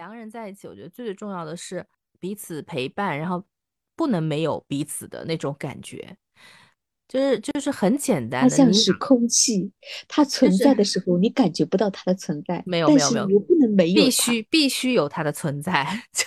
两个人在一起，我觉得最最重要的是彼此陪伴，然后不能没有彼此的那种感觉，就是就是很简单的。它像是空气，它存在的时候你感觉不到它的存在，没有没有没有，你不能没有，必须必须有它的存在，就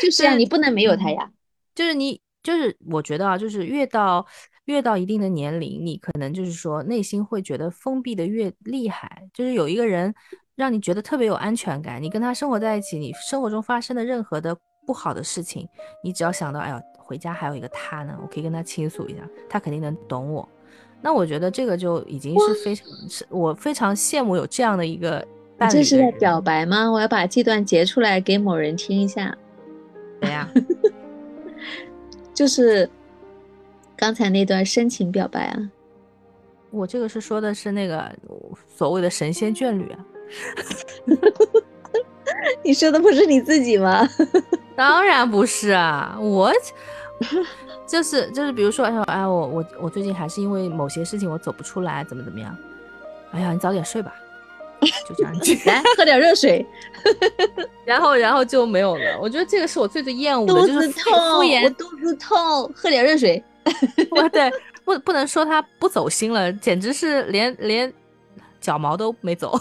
就是啊，你不能没有它呀，就是你就是我觉得啊，就是越到越到一定的年龄，你可能就是说内心会觉得封闭的越厉害，就是有一个人。让你觉得特别有安全感。你跟他生活在一起，你生活中发生的任何的不好的事情，你只要想到，哎呀，回家还有一个他呢，我可以跟他倾诉一下，他肯定能懂我。那我觉得这个就已经是非常，是我非常羡慕有这样的一个伴侣。这是在表白吗？我要把这段截出来给某人听一下。谁呀？就是刚才那段深情表白啊。我这个是说的是那个所谓的神仙眷侣啊。你说的不是你自己吗？当然不是啊，我就是 就是，比如说，哎哎，我我我最近还是因为某些事情我走不出来，怎么怎么样？哎呀，你早点睡吧，就这样，来喝点热水，然后然后就没有了。我觉得这个是我最最厌恶的，肚子痛，我肚子痛，喝点热水。我对，不不能说他不走心了，简直是连连。脚毛都没走，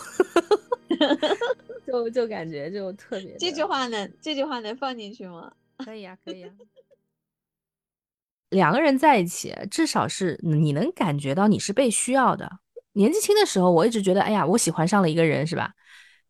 就就感觉就特别。这句话能这句话能放进去吗？可以啊，可以啊。两个人在一起，至少是你能感觉到你是被需要的。年纪轻的时候，我一直觉得，哎呀，我喜欢上了一个人，是吧？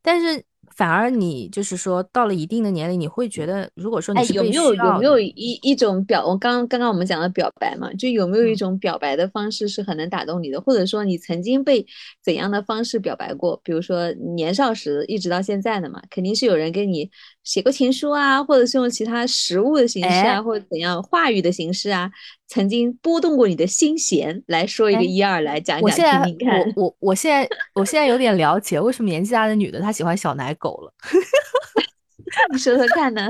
但是。反而你就是说到了一定的年龄，你会觉得，如果说你是有没有有没有一一种表，我刚刚刚我们讲的表白嘛，就有没有一种表白的方式是很能打动你的，或者说你曾经被怎样的方式表白过？比如说年少时一直到现在的嘛，肯定是有人给你写过情书啊，或者是用其他实物的形式啊，或者怎样话语的形式啊。曾经拨动过你的心弦，来说一个一二，来讲讲听听看。我我我现在我现在有点了解，为什么年纪大的女的她喜欢小奶狗了？你说说看呢？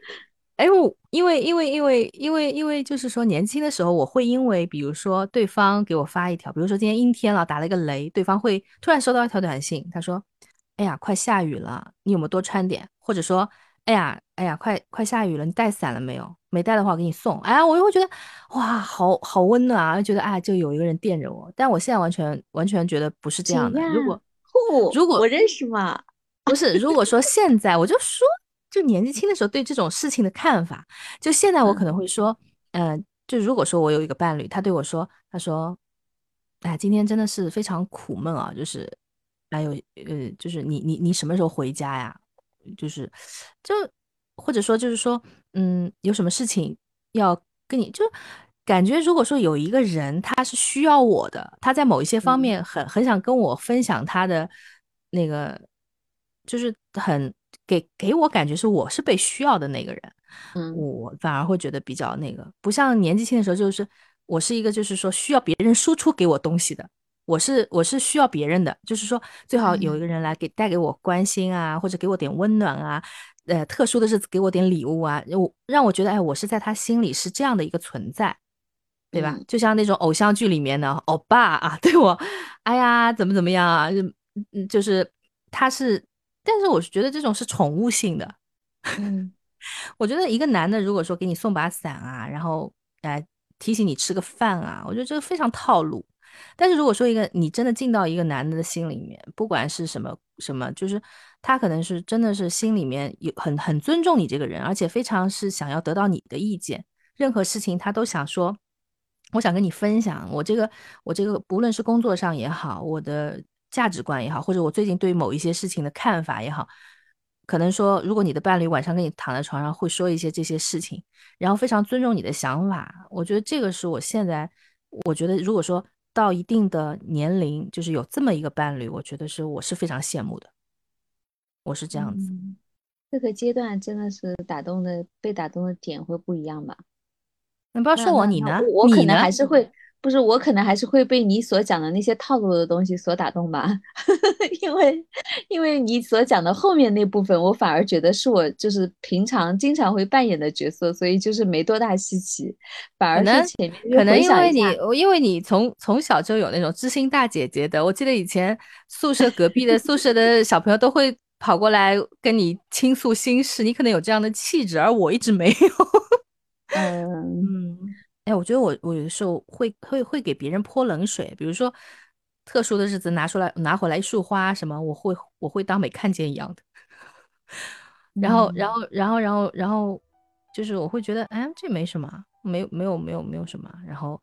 哎，我因为因为因为因为因为就是说年轻的时候，我会因为比如说对方给我发一条，比如说今天阴天了，打了一个雷，对方会突然收到一条短信，他说：“哎呀，快下雨了，你有没有多穿点？”或者说。哎呀，哎呀，快快下雨了，你带伞了没有？没带的话，我给你送。哎呀，我就会觉得哇，好好温暖啊，觉得哎，就有一个人惦着我。但我现在完全完全觉得不是这样的。如果如果我认识吗？不是，如果说现在，我就说，就年纪轻的时候对这种事情的看法，就现在我可能会说，嗯，就如果说我有一个伴侣，他对我说，他说，哎，今天真的是非常苦闷啊，就是，哎呦，呃，就是你你你什么时候回家呀？就是，就或者说就是说，嗯，有什么事情要跟你，就感觉如果说有一个人他是需要我的，他在某一些方面很很想跟我分享他的那个，就是很给给我感觉是我是被需要的那个人，嗯，我反而会觉得比较那个，不像年纪轻的时候，就是我是一个就是说需要别人输出给我东西的。我是我是需要别人的，就是说最好有一个人来给带给我关心啊，或者给我点温暖啊，呃，特殊的是给我点礼物啊，我让我觉得哎，我是在他心里是这样的一个存在，对吧？就像那种偶像剧里面的欧巴啊，对我，哎呀，怎么怎么样啊，就是他是，但是我是觉得这种是宠物性的，嗯，我觉得一个男的如果说给你送把伞啊，然后来提醒你吃个饭啊，我觉得这个非常套路。但是如果说一个你真的进到一个男的的心里面，不管是什么什么，就是他可能是真的是心里面有很很尊重你这个人，而且非常是想要得到你的意见，任何事情他都想说，我想跟你分享我这个我这个不论是工作上也好，我的价值观也好，或者我最近对某一些事情的看法也好，可能说如果你的伴侣晚上跟你躺在床上会说一些这些事情，然后非常尊重你的想法，我觉得这个是我现在我觉得如果说。到一定的年龄，就是有这么一个伴侣，我觉得是我是非常羡慕的。我是这样子，这个阶段真的是打动的，被打动的点会不一样吧？你不要说我，你呢？我可能还是会。不是我可能还是会被你所讲的那些套路的东西所打动吧，因为因为你所讲的后面那部分，我反而觉得是我就是平常经常会扮演的角色，所以就是没多大稀奇，反而是前面可能因为你因为你从从小就有那种知心大姐姐的，我记得以前宿舍隔壁的宿舍的小朋友都会。跑过来跟你倾诉心事，你可能有这样的气质，而我一直没有。嗯 嗯，哎，我觉得我我有的时候会会会给别人泼冷水，比如说特殊的日子拿出来拿回来一束花什么，我会我会当没看见一样的。然后然后然后然后然后就是我会觉得，哎，这没什么，没有没有没有没有什么。然后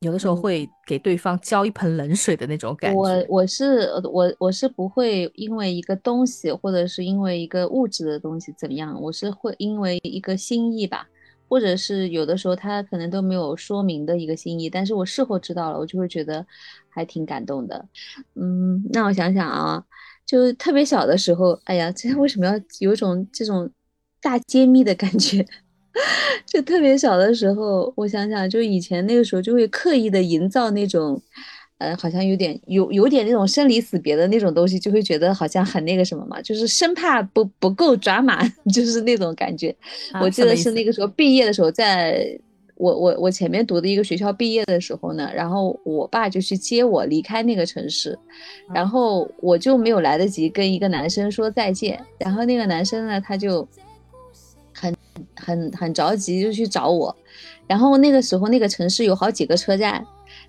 有的时候会给对方浇一盆冷水的那种感觉。我我是我我是不会因为一个东西或者是因为一个物质的东西怎么样，我是会因为一个心意吧。或者是有的时候他可能都没有说明的一个心意，但是我事后知道了，我就会觉得还挺感动的。嗯，那我想想啊，就特别小的时候，哎呀，这为什么要有种这种大揭秘的感觉？就特别小的时候，我想想，就以前那个时候就会刻意的营造那种。呃，好像有点有有点那种生离死别的那种东西，就会觉得好像很那个什么嘛，就是生怕不不够抓马，就是那种感觉。我记得是那个时候毕业的时候，在我我我前面读的一个学校毕业的时候呢，然后我爸就去接我离开那个城市，然后我就没有来得及跟一个男生说再见，然后那个男生呢，他就很很很着急就去找我，然后那个时候那个城市有好几个车站。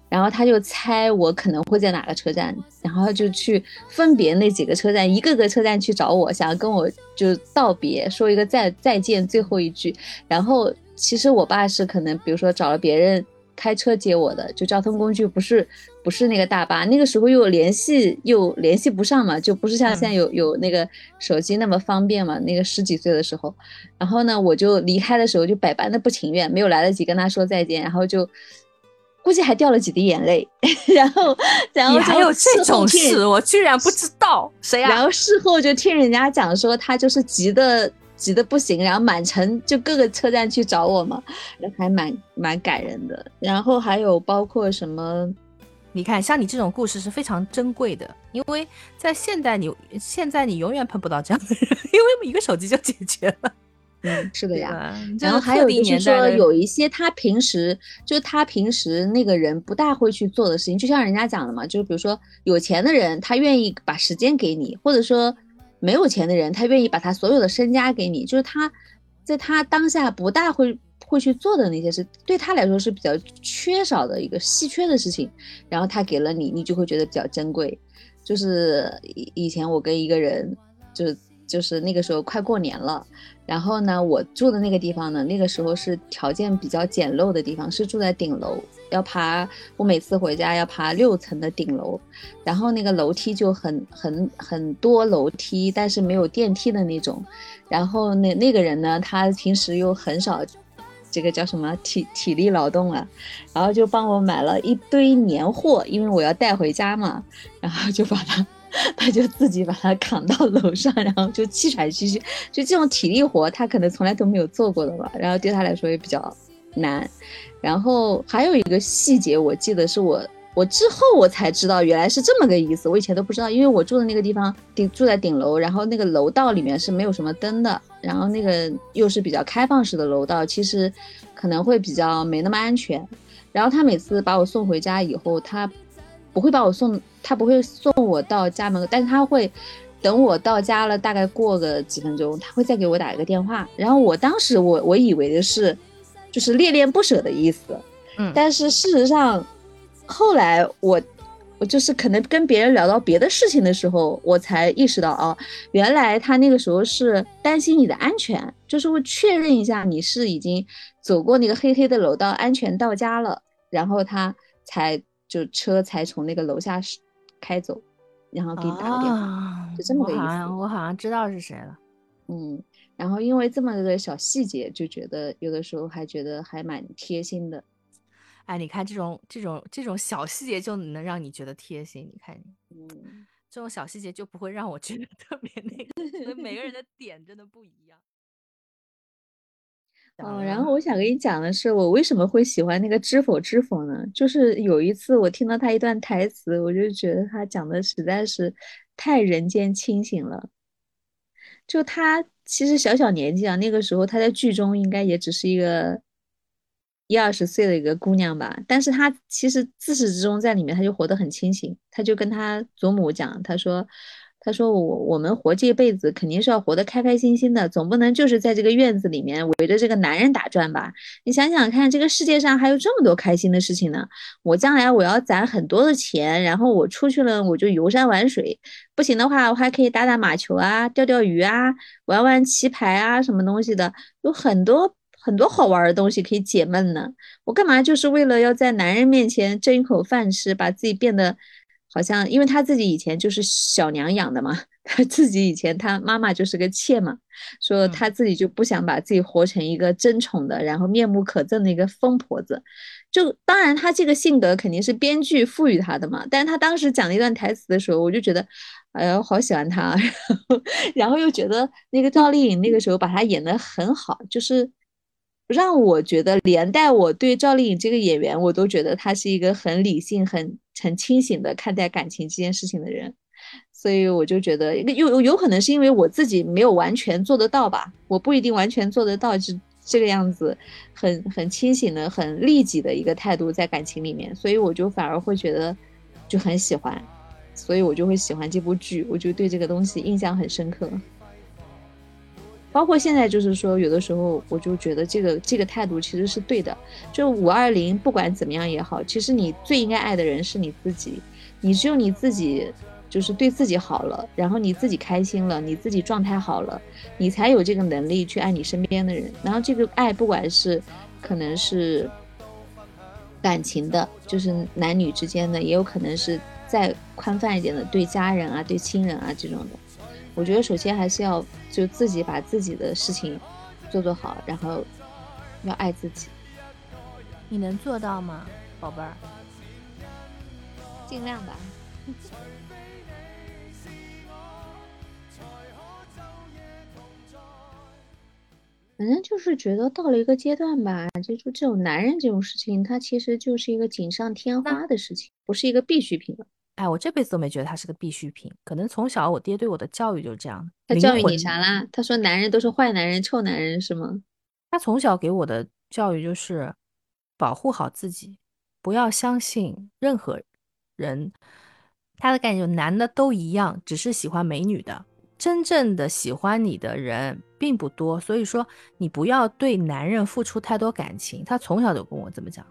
然后他就猜我可能会在哪个车站，然后就去分别那几个车站，一个个车站去找我，想要跟我就道别，说一个再再见最后一句。然后其实我爸是可能，比如说找了别人开车接我的，就交通工具不是不是那个大巴，那个时候又联系又联系不上嘛，就不是像现在有有那个手机那么方便嘛。那个十几岁的时候，然后呢，我就离开的时候就百般的不情愿，没有来得及跟他说再见，然后就。估计还掉了几滴眼泪，然后，然后你还有这种事，我居然不知道谁啊？然后事后就听人家讲说，他就是急的急的不行，然后满城就各个车站去找我嘛，还蛮蛮感人的。然后还有包括什么？你看，像你这种故事是非常珍贵的，因为在现代你现在你永远碰不到这样的人，因为一个手机就解决了。嗯，是的呀。然后还有就是说，有一些他平时就是他平时那个人不大会去做的事情，就像人家讲的嘛，就是比如说有钱的人，他愿意把时间给你，或者说没有钱的人，他愿意把他所有的身家给你，就是他在他当下不大会会去做的那些事，对他来说是比较缺少的一个稀缺的事情，然后他给了你，你就会觉得比较珍贵。就是以以前我跟一个人，就是就是那个时候快过年了。然后呢，我住的那个地方呢，那个时候是条件比较简陋的地方，是住在顶楼，要爬。我每次回家要爬六层的顶楼，然后那个楼梯就很很很多楼梯，但是没有电梯的那种。然后那那个人呢，他平时又很少，这个叫什么体体力劳动啊，然后就帮我买了一堆年货，因为我要带回家嘛，然后就把它。他就自己把他扛到楼上，然后就气喘吁吁，就这种体力活，他可能从来都没有做过的吧。然后对他来说也比较难。然后还有一个细节，我记得是我我之后我才知道，原来是这么个意思。我以前都不知道，因为我住的那个地方顶住在顶楼，然后那个楼道里面是没有什么灯的，然后那个又是比较开放式的楼道，其实可能会比较没那么安全。然后他每次把我送回家以后，他。不会把我送，他不会送我到家门口，但是他会等我到家了，大概过个几分钟，他会再给我打一个电话。然后我当时我我以为的是，就是恋恋不舍的意思，嗯，但是事实上，后来我我就是可能跟别人聊到别的事情的时候，我才意识到哦，原来他那个时候是担心你的安全，就是会确认一下你是已经走过那个黑黑的楼道，安全到家了，然后他才。就车才从那个楼下开走，然后给你打个电话，就这么个意思。我好像知道是谁了。嗯，然后因为这么个小细节，就觉得有的时候还觉得还蛮贴心的。哎，你看这种这种这种小细节就能让你觉得贴心。你看，嗯，这种小细节就不会让我觉得特别那个。所以每个人的点真的不一样。哦，然后我想跟你讲的是，我为什么会喜欢那个《知否知否》呢？就是有一次我听到他一段台词，我就觉得他讲的实在是太人间清醒了。就他其实小小年纪啊，那个时候他在剧中应该也只是一个一二十岁的一个姑娘吧，但是他其实自始至终在里面他就活得很清醒。他就跟他祖母讲，他说：“他说我我们活这辈子肯定是要活得开开心心的，总不能就是在这个院子里面围着这个男人打转吧？你想想看，这个世界上还有这么多开心的事情呢。我将来我要攒很多的钱，然后我出去了我就游山玩水，不行的话我还可以打打马球啊，钓钓鱼啊，玩玩棋牌啊，什么东西的，有很多很多好玩的东西可以解闷呢。我干嘛就是为了要在男人面前挣一口饭吃，把自己变得。好像因为他自己以前就是小娘养的嘛，他自己以前他妈妈就是个妾嘛，说他自己就不想把自己活成一个争宠的，然后面目可憎的一个疯婆子。就当然他这个性格肯定是编剧赋予他的嘛，但是他当时讲了一段台词的时候，我就觉得，哎呀，好喜欢他，然 后然后又觉得那个赵丽颖那个时候把他演得很好，就是。让我觉得，连带我对赵丽颖这个演员，我都觉得她是一个很理性、很很清醒的看待感情这件事情的人，所以我就觉得，有有有可能是因为我自己没有完全做得到吧，我不一定完全做得到，是这个样子，很很清醒的、很利己的一个态度在感情里面，所以我就反而会觉得就很喜欢，所以我就会喜欢这部剧，我就对这个东西印象很深刻。包括现在，就是说，有的时候我就觉得这个这个态度其实是对的。就五二零，不管怎么样也好，其实你最应该爱的人是你自己。你只有你自己，就是对自己好了，然后你自己开心了，你自己状态好了，你才有这个能力去爱你身边的人。然后这个爱，不管是可能是感情的，就是男女之间的，也有可能是再宽泛一点的，对家人啊、对亲人啊这种的。我觉得首先还是要就自己把自己的事情做做好，然后要爱自己。你能做到吗，宝贝儿？尽量吧。反正就是觉得到了一个阶段吧，就就这种男人这种事情，他其实就是一个锦上添花的事情，不是一个必需品了。哎，我这辈子都没觉得他是个必需品，可能从小我爹对我的教育就是这样。他教育你啥啦？他说男人都是坏男人、臭男人是吗？他从小给我的教育就是保护好自己，不要相信任何人。他的概念就男的都一样，只是喜欢美女的，真正的喜欢你的人并不多。所以说你不要对男人付出太多感情。他从小就跟我这么讲。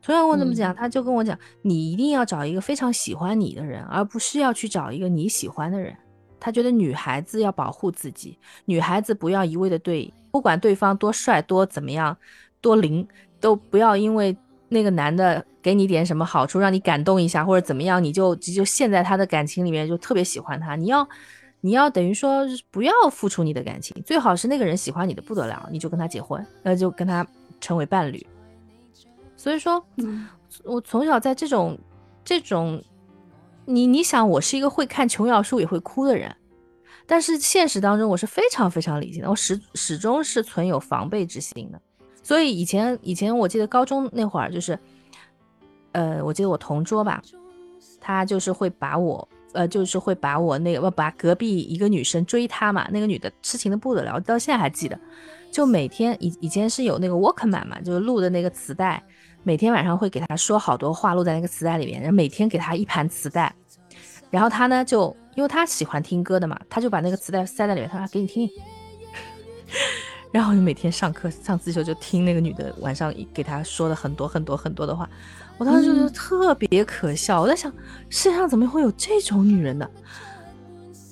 从小我怎么讲，他就跟我讲，你一定要找一个非常喜欢你的人，而不是要去找一个你喜欢的人。他觉得女孩子要保护自己，女孩子不要一味的对，不管对方多帅多怎么样，多灵，都不要因为那个男的给你点什么好处，让你感动一下或者怎么样，你就就陷在他的感情里面，就特别喜欢他。你要你要等于说不要付出你的感情，最好是那个人喜欢你的不得了，你就跟他结婚，那就跟他成为伴侣。所以说，我从小在这种这种，你你想，我是一个会看琼瑶书也会哭的人，但是现实当中我是非常非常理性的，我始始终是存有防备之心的。所以以前以前我记得高中那会儿，就是，呃，我记得我同桌吧，他就是会把我，呃，就是会把我那个把隔壁一个女生追他嘛，那个女的痴情的不得了，到现在还记得，就每天以以前是有那个 Walkman 嘛，就是录的那个磁带。每天晚上会给他说好多话，录在那个磁带里面，然后每天给他一盘磁带，然后他呢就因为他喜欢听歌的嘛，他就把那个磁带塞在里面，他说给你听，然后就每天上课上自修就听那个女的晚上给他说的很多很多很多的话，我当时就觉得特别可笑，我在想世界上怎么会有这种女人呢？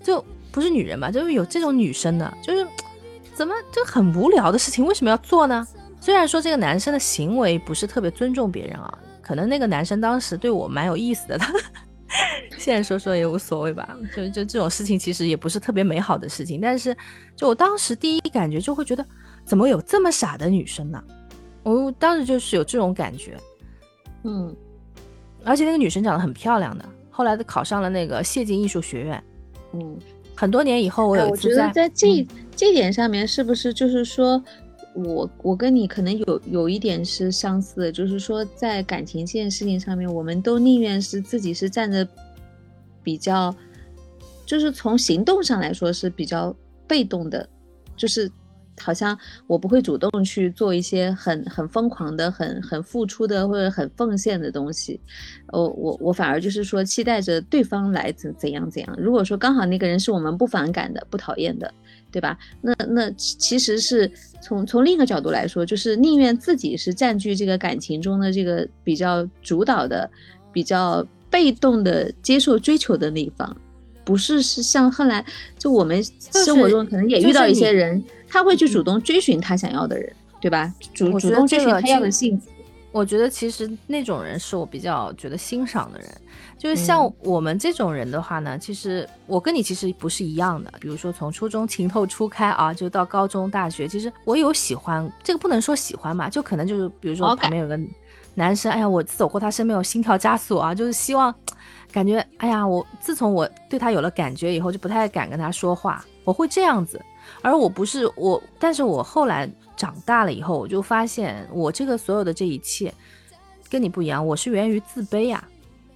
就不是女人嘛，就是有这种女生呢，就是怎么就很无聊的事情为什么要做呢？虽然说这个男生的行为不是特别尊重别人啊，可能那个男生当时对我蛮有意思的，他 现在说说也无所谓吧。就就这种事情其实也不是特别美好的事情，但是就我当时第一感觉就会觉得，怎么有这么傻的女生呢？我当时就是有这种感觉，嗯，而且那个女生长得很漂亮的，后来考上了那个谢晋艺术学院，嗯，很多年以后我有一次在在这这点上面是不是就是说。我我跟你可能有有一点是相似的，就是说在感情这件事情上面，我们都宁愿是自己是站着比较，就是从行动上来说是比较被动的，就是好像我不会主动去做一些很很疯狂的、很很付出的或者很奉献的东西，我我我反而就是说期待着对方来怎怎样怎样。如果说刚好那个人是我们不反感的、不讨厌的，对吧？那那其实是从从另一个角度来说，就是宁愿自己是占据这个感情中的这个比较主导的、比较被动的接受追求的那一方。不是，是像后来，就我们生活中可能也遇到一些人，他会去主动追寻他想要的人，对吧？主主动追寻他要的幸福。我觉得其实那种人是我比较觉得欣赏的人，就是像我们这种人的话呢，其实我跟你其实不是一样的。比如说从初中情窦初开啊，就到高中、大学，其实我有喜欢，这个不能说喜欢吧，就可能就是比如说旁边有个男生，哎呀，我走过他身边，我心跳加速啊，就是希望。感觉哎呀，我自从我对他有了感觉以后，就不太敢跟他说话。我会这样子，而我不是我，但是我后来长大了以后，我就发现我这个所有的这一切跟你不一样。我是源于自卑呀，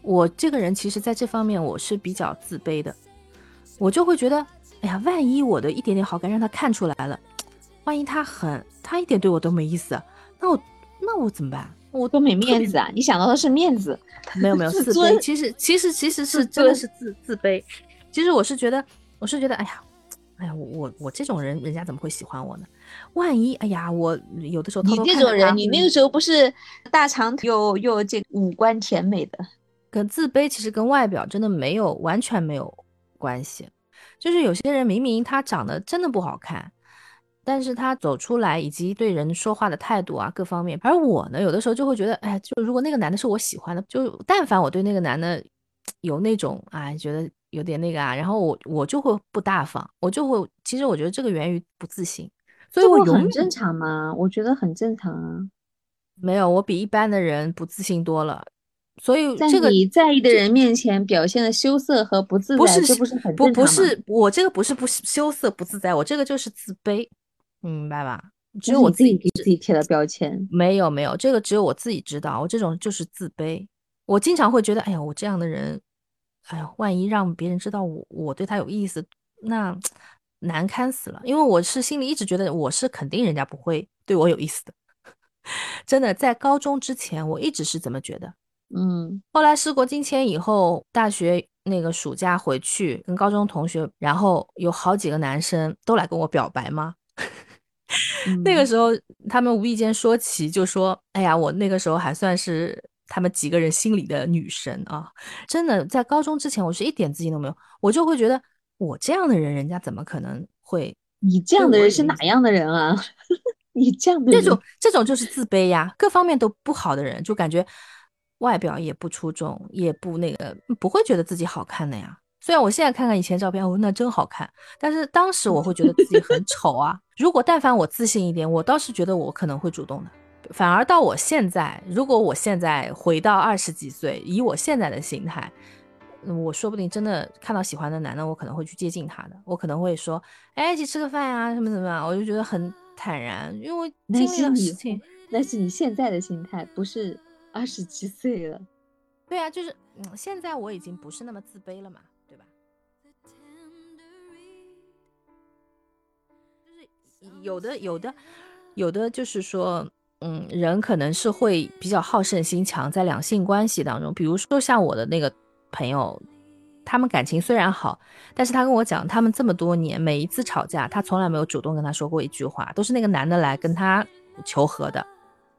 我这个人其实在这方面我是比较自卑的。我就会觉得，哎呀，万一我的一点点好感让他看出来了，万一他很他一点对我都没意思，那我那我怎么办？我多没面子啊！你想到的是面子，没有 没有自卑。其实其实其实是真的是自自卑。其实我是觉得，我是觉得，哎呀，哎呀，我我这种人，人家怎么会喜欢我呢？万一，哎呀，我有的时候你这种人，你那个时候不是大长腿又又这五官甜美的，跟自卑其实跟外表真的没有完全没有关系。就是有些人明明他长得真的不好看。但是他走出来，以及对人说话的态度啊，各方面。而我呢，有的时候就会觉得，哎，就如果那个男的是我喜欢的，就但凡我对那个男的有那种啊，觉得有点那个啊，然后我我就会不大方，我就会，其实我觉得这个源于不自信，所以我很正常吗？我觉得很正常啊。没有，我比一般的人不自信多了，所以在你在意的人面前表现的羞涩和不自在，这不是很不不是我这个不是不羞涩不自在，我这个就是自卑。明白吧？只有我自己给自己贴的标签。没有没有，这个只有我自己知道。我这种就是自卑。我经常会觉得，哎呀，我这样的人，哎呀，万一让别人知道我我对他有意思，那难堪死了。因为我是心里一直觉得我是肯定人家不会对我有意思的。真的，在高中之前，我一直是这么觉得。嗯。后来事过境迁以后，大学那个暑假回去跟高中同学，然后有好几个男生都来跟我表白吗？那个时候，他们无意间说起，就说：“哎呀，我那个时候还算是他们几个人心里的女神啊！真的，在高中之前，我是一点自信都没有，我就会觉得我这样的人，人家怎么可能会？你这样的人是哪样的人啊？你这样的这种这种就是自卑呀，各方面都不好的人，就感觉外表也不出众，也不那个，不会觉得自己好看的呀。”虽然我现在看看以前照片，哦，那真好看，但是当时我会觉得自己很丑啊。如果但凡我自信一点，我倒是觉得我可能会主动的。反而到我现在，如果我现在回到二十几岁，以我现在的心态，我说不定真的看到喜欢的男的，我可能会去接近他的。我可能会说，哎，一起吃个饭呀，什么什么，我就觉得很坦然，因为经历了事情。那是你现在的心态，不是二十几岁了。对啊，就是嗯，现在我已经不是那么自卑了嘛。对吧有的有的有的就是说，嗯，人可能是会比较好胜心强，在两性关系当中，比如说像我的那个朋友，他们感情虽然好，但是他跟我讲，他们这么多年每一次吵架，他从来没有主动跟他说过一句话，都是那个男的来跟他求和的。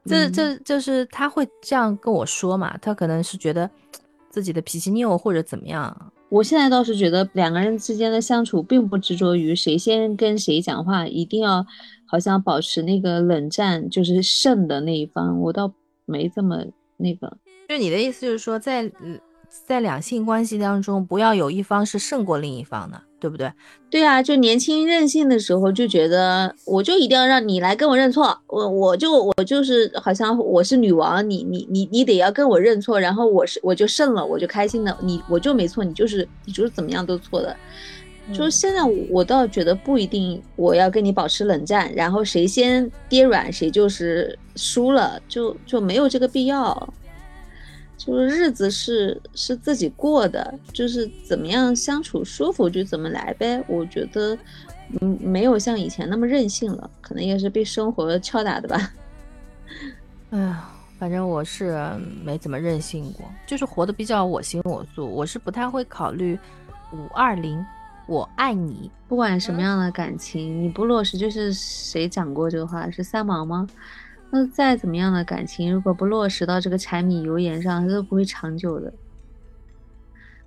这这就是他会这样跟我说嘛？他可能是觉得自己的脾气拗或者怎么样。我现在倒是觉得两个人之间的相处并不执着于谁先跟谁讲话，一定要好像保持那个冷战，就是胜的那一方。我倒没这么那个。就你的意思就是说，在在两性关系当中，不要有一方是胜过另一方的。对不对？对啊，就年轻任性的时候就觉得，我就一定要让你来跟我认错，我我就我就是好像我是女王，你你你你得要跟我认错，然后我是我就胜了，我就开心了，你我就没错，你就是你就是怎么样都错的。就是现在我倒觉得不一定，我要跟你保持冷战，然后谁先跌软谁就是输了，就就没有这个必要。就是日子是是自己过的，就是怎么样相处舒服就怎么来呗。我觉得嗯，没有像以前那么任性了，可能也是被生活敲打的吧。哎呀，反正我是没怎么任性过，就是活得比较我行我素。我是不太会考虑五二零，我爱你。不管什么样的感情，你不落实，就是谁讲过这个话？是三毛吗？那再怎么样的感情，如果不落实到这个柴米油盐上，它都不会长久的。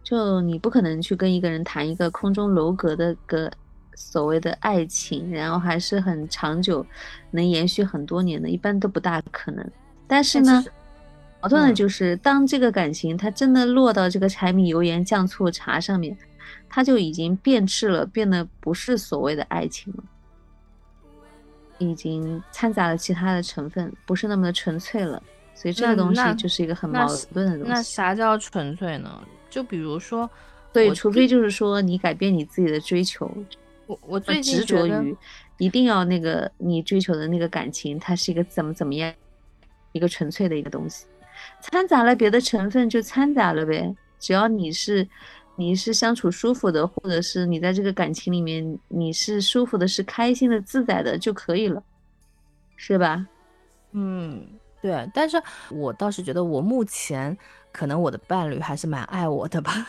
就你不可能去跟一个人谈一个空中楼阁的个所谓的爱情，然后还是很长久，能延续很多年的，一般都不大可能。但是呢，矛盾的就是，当这个感情它真的落到这个柴米油盐酱醋茶上面，它就已经变质了，变得不是所谓的爱情了，已经掺杂了其他的成分，不是那么的纯粹了。所以这个东西就是一个很矛盾的东西。那啥叫纯粹呢？就比如说，对，除非就是说你改变你自己的追求，我我最近执着于一定要那个你追求的那个感情，它是一个怎么怎么样，一个纯粹的一个东西，掺杂了别的成分就掺杂了呗。只要你是你是相处舒服的，或者是你在这个感情里面你是舒服的、是开心的、自在的就可以了，是吧？嗯，对。但是我倒是觉得我目前。可能我的伴侣还是蛮爱我的吧，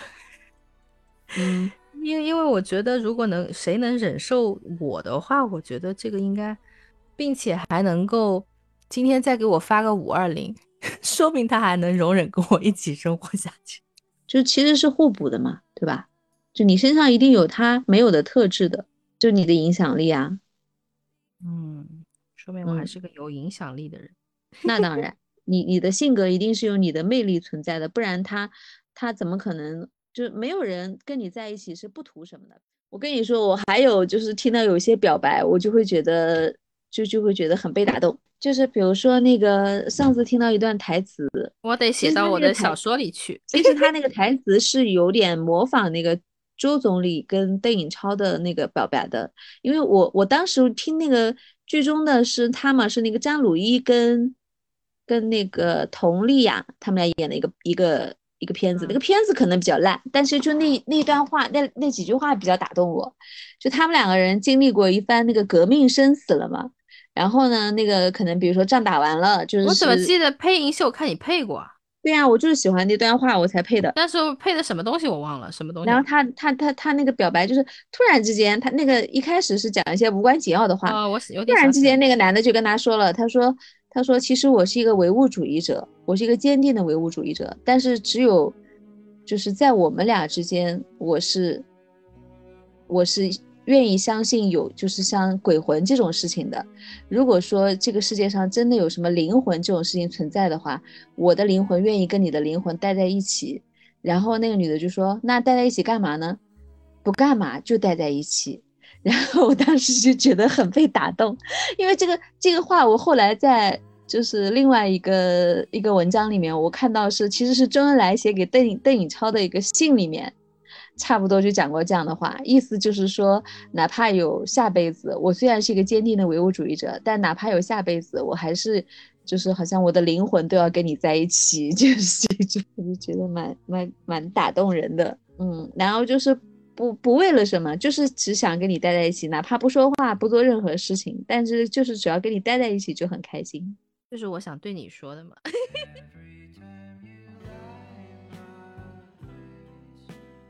嗯，因因为我觉得如果能谁能忍受我的话，我觉得这个应该，并且还能够今天再给我发个五二零，说明他还能容忍跟我一起生活下去，就其实是互补的嘛，对吧？就你身上一定有他没有的特质的，就你的影响力啊，嗯，说明我还是个有影响力的人，那当然。你你的性格一定是有你的魅力存在的，不然他他怎么可能就没有人跟你在一起是不图什么的？我跟你说，我还有就是听到有些表白，我就会觉得就就会觉得很被打动。就是比如说那个上次听到一段台词，我得写到我的小说里去。其实他那个台词是有点模仿那个周总理跟邓颖超的那个表白的，因为我我当时听那个剧中的是他嘛，是那个张鲁一跟。跟那个佟丽娅他们俩演的一个一个一个片子，那个片子可能比较烂，但是就那那段话，那那几句话比较打动我。就他们两个人经历过一番那个革命生死了嘛，然后呢，那个可能比如说仗打完了，就是我怎么记得配音秀看你配过？对呀，我就是喜欢那段话我才配的。但是配的什么东西我忘了，什么东西？然后他他他他那个表白就是突然之间，他那个一开始是讲一些无关紧要的话，哦，我有点突然之间那个男的就跟他说了，他说。他说：“其实我是一个唯物主义者，我是一个坚定的唯物主义者。但是只有，就是在我们俩之间，我是，我是愿意相信有，就是像鬼魂这种事情的。如果说这个世界上真的有什么灵魂这种事情存在的话，我的灵魂愿意跟你的灵魂待在一起。”然后那个女的就说：“那待在一起干嘛呢？不干嘛就待在一起。”然后我当时就觉得很被打动，因为这个这个话我后来在就是另外一个一个文章里面我看到是其实是周恩来写给邓邓颖超的一个信里面，差不多就讲过这样的话，意思就是说哪怕有下辈子，我虽然是一个坚定的唯物主义者，但哪怕有下辈子，我还是就是好像我的灵魂都要跟你在一起，就是这种，就觉得蛮蛮蛮打动人的，嗯，然后就是。不不为了什么，就是只想跟你待在一起，哪怕不说话，不做任何事情，但是就是只要跟你待在一起就很开心，就是我想对你说的嘛。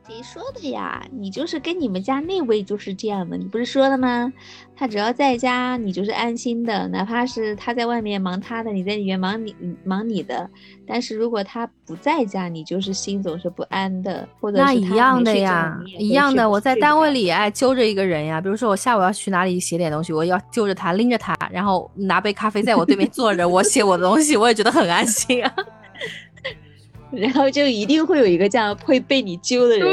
谁说的呀？你就是跟你们家那位就是这样的，你不是说了吗？他只要在家，你就是安心的，哪怕是他在外面忙他的，你在里面忙你忙你的。但是如果他不在家，你就是心总是不安的，或者那一样的呀，一样的。我在单位里爱揪着一个人呀，比如说我下午要去哪里写点东西，我要揪着他拎着他，然后拿杯咖啡在我对面坐着，我写我的东西，我也觉得很安心啊。然后就一定会有一个这样会被你揪的人，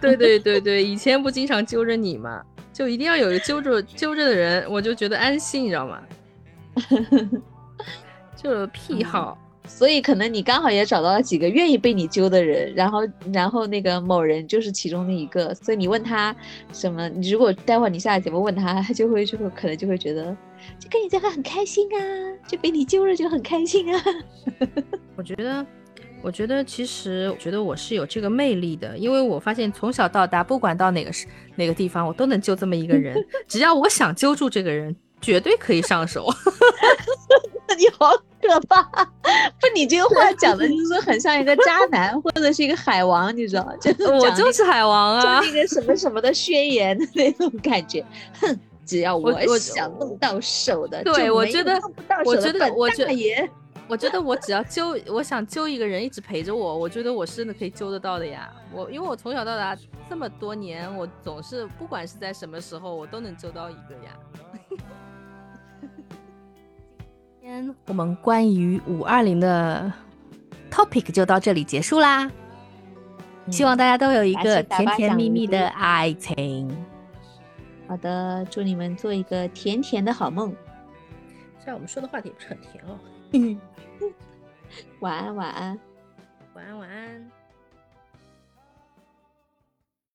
对对对对对，以前不经常揪着你吗？就一定要有一个揪着揪着的人，我就觉得安心，你知道吗？就癖好，所以可能你刚好也找到了几个愿意被你揪的人，然后然后那个某人就是其中的一个，所以你问他什么，你如果待会儿你下节目问他，他就会就会可能就会觉得就跟你在一块很开心啊，就被你揪着就很开心啊。我觉得。我觉得其实，我觉得我是有这个魅力的，因为我发现从小到大，不管到哪个是哪个地方，我都能救这么一个人，只要我想揪住这个人，绝对可以上手。你好可怕！不，你这个话讲的就是很像一个渣男或者是一个海王，你知道？就是我就是海王啊，就那个什么什么的宣言的那种感觉。哼，只要我想弄到手的，对我觉得，我觉得，我觉得。我觉得我只要揪，我想揪一个人一直陪着我，我觉得我是真的可以揪得到的呀。我因为我从小到大这么多年，我总是不管是在什么时候，我都能揪到一个呀。今天我们关于五二零的 topic 就到这里结束啦。希望大家都有一个甜甜蜜蜜的爱情。好的，祝你们做一个甜甜的好梦。虽然我们说的话题不是很甜哦。嗯。晚安，晚安，晚安，晚安。